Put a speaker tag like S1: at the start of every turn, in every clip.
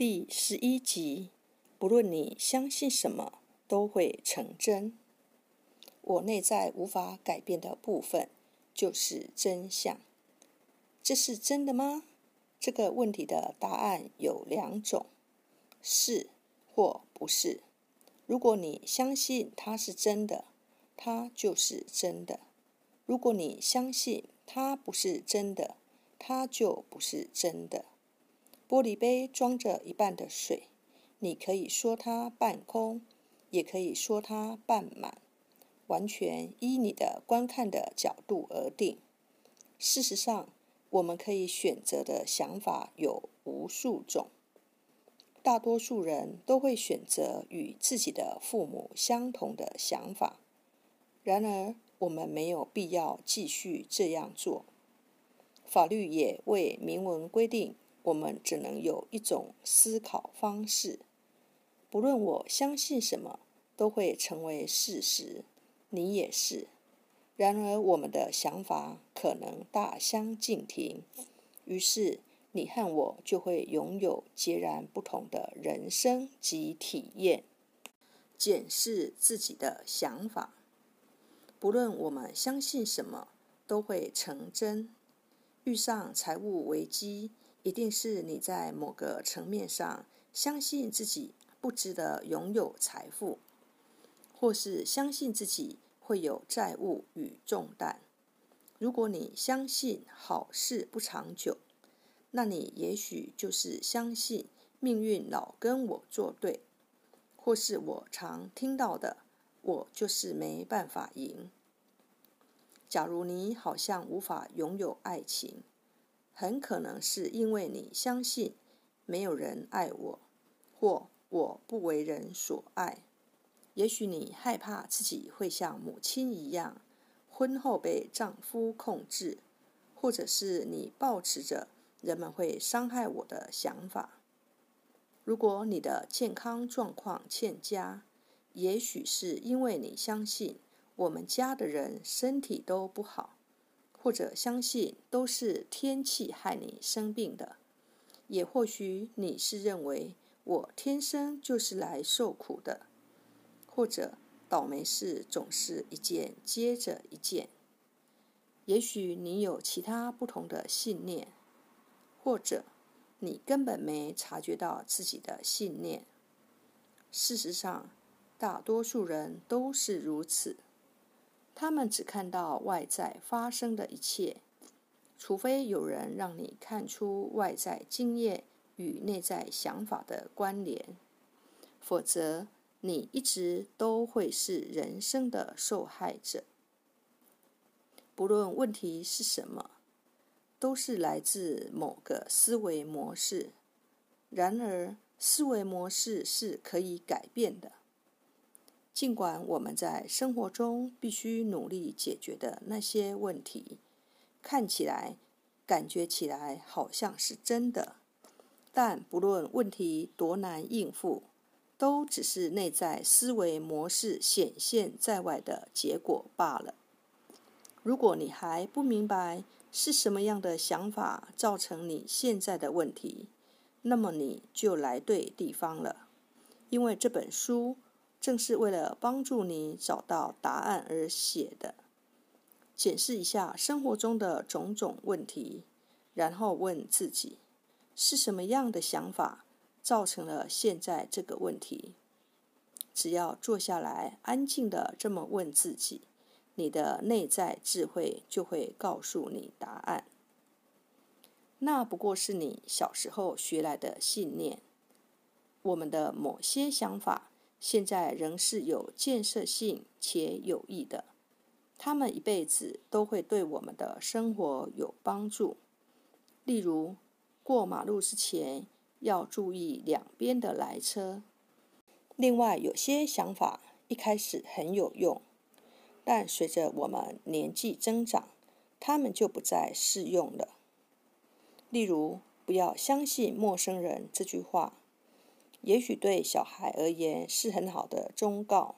S1: 第十一集，不论你相信什么，都会成真。我内在无法改变的部分，就是真相。这是真的吗？这个问题的答案有两种：是或不是。如果你相信它是真的，它就是真的；如果你相信它不是真的，它就不是真的。玻璃杯装着一半的水，你可以说它半空，也可以说它半满，完全依你的观看的角度而定。事实上，我们可以选择的想法有无数种。大多数人都会选择与自己的父母相同的想法，然而我们没有必要继续这样做。法律也未明文规定，我们只能有一种思考方式。不论我相信什么，都会成为事实。你也是。然而，我们的想法可能大相径庭，于是你和我就会拥有截然不同的人生及体验。检视自己的想法，不论我们相信什么，都会成真。遇上财务危机，一定是你在某个层面上相信自己不值得拥有财富，或是相信自己会有债务与重担。如果你相信好事不长久，那你也许就是相信命运老跟我作对，或是我常听到的“我就是没办法赢”。假如你好像无法拥有爱情，很可能是因为你相信没有人爱我，或我不为人所爱。也许你害怕自己会像母亲一样，婚后被丈夫控制，或者是你抱持着人们会伤害我的想法。如果你的健康状况欠佳，也许是因为你相信。我们家的人身体都不好，或者相信都是天气害你生病的，也或许你是认为我天生就是来受苦的，或者倒霉事总是一件接着一件。也许你有其他不同的信念，或者你根本没察觉到自己的信念。事实上，大多数人都是如此。他们只看到外在发生的一切，除非有人让你看出外在经验与内在想法的关联，否则你一直都会是人生的受害者。不论问题是什么，都是来自某个思维模式。然而，思维模式是可以改变的。尽管我们在生活中必须努力解决的那些问题，看起来、感觉起来好像是真的，但不论问题多难应付，都只是内在思维模式显现在外的结果罢了。如果你还不明白是什么样的想法造成你现在的问题，那么你就来对地方了，因为这本书。正是为了帮助你找到答案而写的。检视一下生活中的种种问题，然后问自己：是什么样的想法造成了现在这个问题？只要坐下来，安静的这么问自己，你的内在智慧就会告诉你答案。那不过是你小时候学来的信念。我们的某些想法。现在仍是有建设性且有益的，他们一辈子都会对我们的生活有帮助。例如，过马路之前要注意两边的来车。另外，有些想法一开始很有用，但随着我们年纪增长，他们就不再适用了。例如，不要相信陌生人这句话。也许对小孩而言是很好的忠告，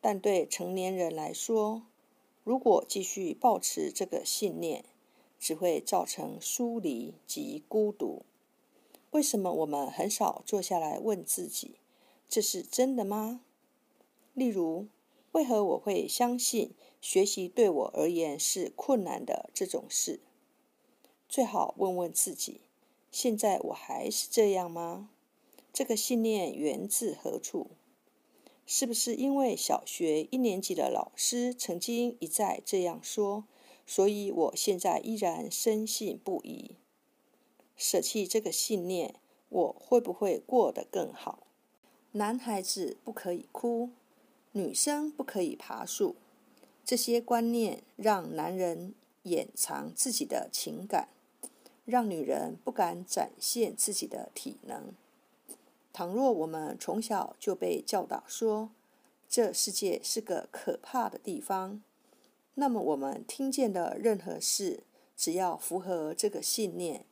S1: 但对成年人来说，如果继续保持这个信念，只会造成疏离及孤独。为什么我们很少坐下来问自己：这是真的吗？例如，为何我会相信学习对我而言是困难的这种事？最好问问自己：现在我还是这样吗？这个信念源自何处？是不是因为小学一年级的老师曾经一再这样说，所以我现在依然深信不疑？舍弃这个信念，我会不会过得更好？男孩子不可以哭，女生不可以爬树，这些观念让男人掩藏自己的情感，让女人不敢展现自己的体能。倘若我们从小就被教导说这世界是个可怕的地方，那么我们听见的任何事，只要符合这个信念，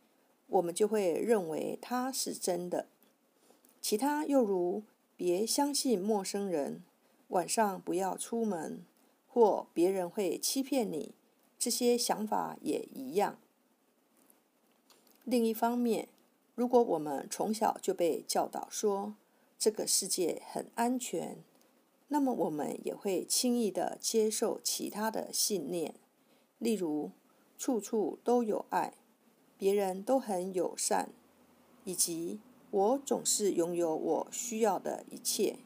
S1: 我们就会认为它是真的。其他又如别相信陌生人，晚上不要出门，或别人会欺骗你，这些想法也一样。另一方面，如果我们从小就被教导说这个世界很安全，那么我们也会轻易的接受其他的信念，例如处处都有爱，别人都很友善，以及我总是拥有我需要的一切。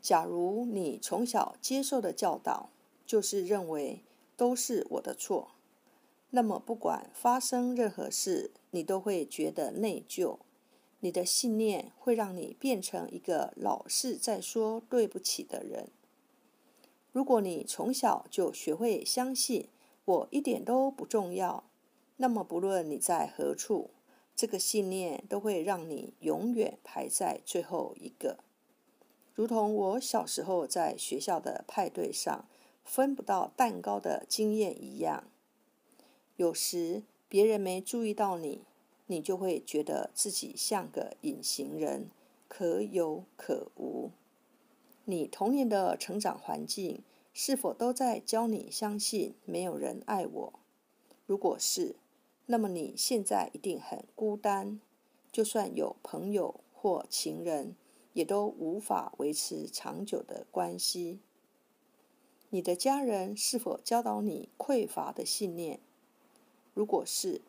S1: 假如你从小接受的教导就是认为都是我的错。那么，不管发生任何事，你都会觉得内疚。你的信念会让你变成一个老是在说对不起的人。如果你从小就学会相信我一点都不重要，那么不论你在何处，这个信念都会让你永远排在最后一个。如同我小时候在学校的派对上分不到蛋糕的经验一样。有时别人没注意到你，你就会觉得自己像个隐形人，可有可无。你童年的成长环境是否都在教你相信没有人爱我？如果是，那么你现在一定很孤单，就算有朋友或情人，也都无法维持长久的关系。你的家人是否教导你匮乏的信念？如果是，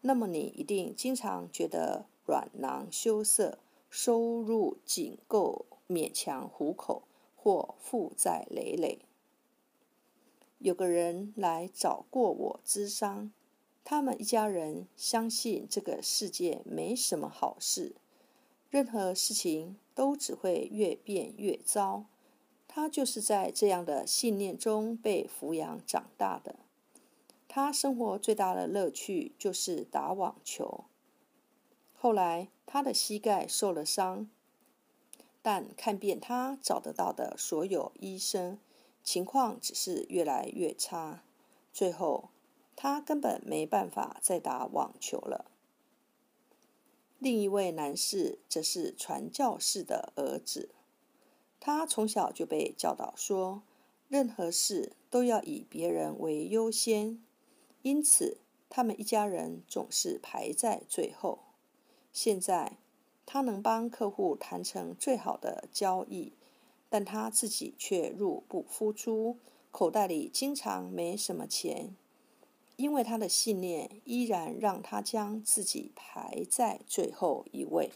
S1: 那么你一定经常觉得软囊羞涩，收入仅够勉强糊口，或负债累累。有个人来找过我咨商，他们一家人相信这个世界没什么好事，任何事情都只会越变越糟。他就是在这样的信念中被抚养长大的。他生活最大的乐趣就是打网球。后来他的膝盖受了伤，但看遍他找得到的所有医生，情况只是越来越差。最后，他根本没办法再打网球了。另一位男士则是传教士的儿子，他从小就被教导说，任何事都要以别人为优先。因此，他们一家人总是排在最后。现在，他能帮客户谈成最好的交易，但他自己却入不敷出，口袋里经常没什么钱，因为他的信念依然让他将自己排在最后一位。